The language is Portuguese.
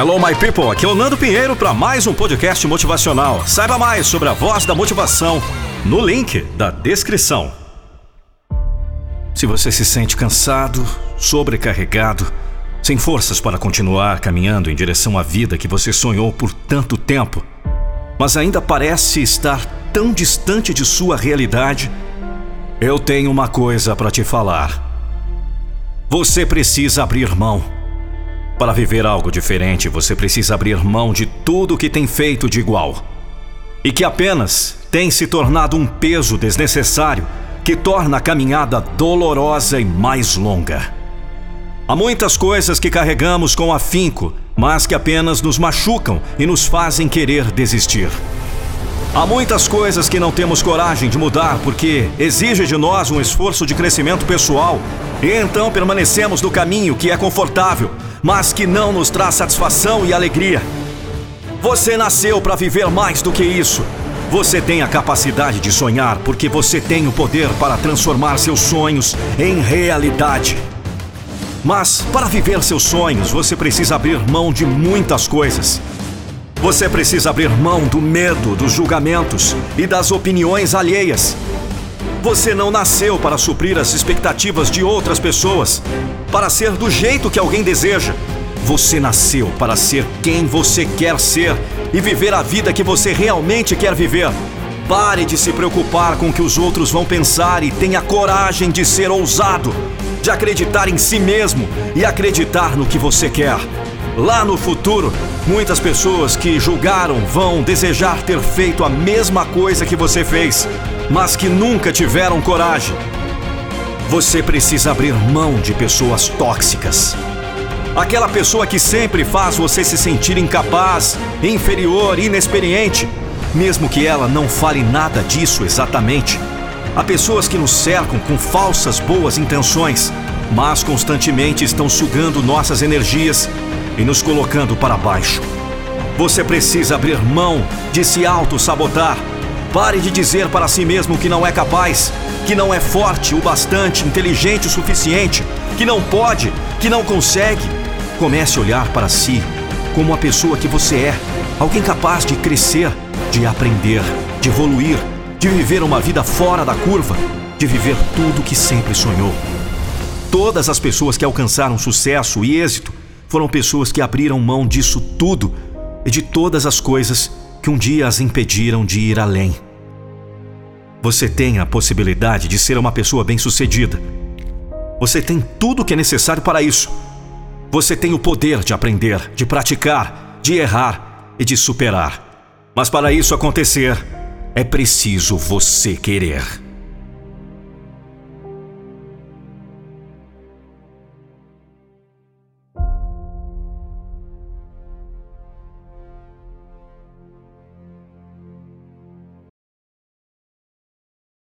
Hello, my people. Aqui é o Nando Pinheiro para mais um podcast motivacional. Saiba mais sobre a voz da motivação no link da descrição. Se você se sente cansado, sobrecarregado, sem forças para continuar caminhando em direção à vida que você sonhou por tanto tempo, mas ainda parece estar tão distante de sua realidade, eu tenho uma coisa para te falar. Você precisa abrir mão. Para viver algo diferente, você precisa abrir mão de tudo que tem feito de igual e que apenas tem se tornado um peso desnecessário que torna a caminhada dolorosa e mais longa. Há muitas coisas que carregamos com afinco, mas que apenas nos machucam e nos fazem querer desistir. Há muitas coisas que não temos coragem de mudar porque exige de nós um esforço de crescimento pessoal e então permanecemos no caminho que é confortável, mas que não nos traz satisfação e alegria. Você nasceu para viver mais do que isso. Você tem a capacidade de sonhar porque você tem o poder para transformar seus sonhos em realidade. Mas para viver seus sonhos, você precisa abrir mão de muitas coisas. Você precisa abrir mão do medo, dos julgamentos e das opiniões alheias. Você não nasceu para suprir as expectativas de outras pessoas, para ser do jeito que alguém deseja. Você nasceu para ser quem você quer ser e viver a vida que você realmente quer viver. Pare de se preocupar com o que os outros vão pensar e tenha coragem de ser ousado, de acreditar em si mesmo e acreditar no que você quer. Lá no futuro, muitas pessoas que julgaram vão desejar ter feito a mesma coisa que você fez, mas que nunca tiveram coragem. Você precisa abrir mão de pessoas tóxicas. Aquela pessoa que sempre faz você se sentir incapaz, inferior, inexperiente, mesmo que ela não fale nada disso exatamente. Há pessoas que nos cercam com falsas boas intenções, mas constantemente estão sugando nossas energias e nos colocando para baixo. Você precisa abrir mão de se auto-sabotar. Pare de dizer para si mesmo que não é capaz, que não é forte o bastante, inteligente o suficiente, que não pode, que não consegue. Comece a olhar para si como a pessoa que você é, alguém capaz de crescer, de aprender, de evoluir, de viver uma vida fora da curva, de viver tudo o que sempre sonhou. Todas as pessoas que alcançaram sucesso e êxito foram pessoas que abriram mão disso tudo e de todas as coisas que um dia as impediram de ir além. Você tem a possibilidade de ser uma pessoa bem-sucedida. Você tem tudo o que é necessário para isso. Você tem o poder de aprender, de praticar, de errar e de superar. Mas para isso acontecer, é preciso você querer.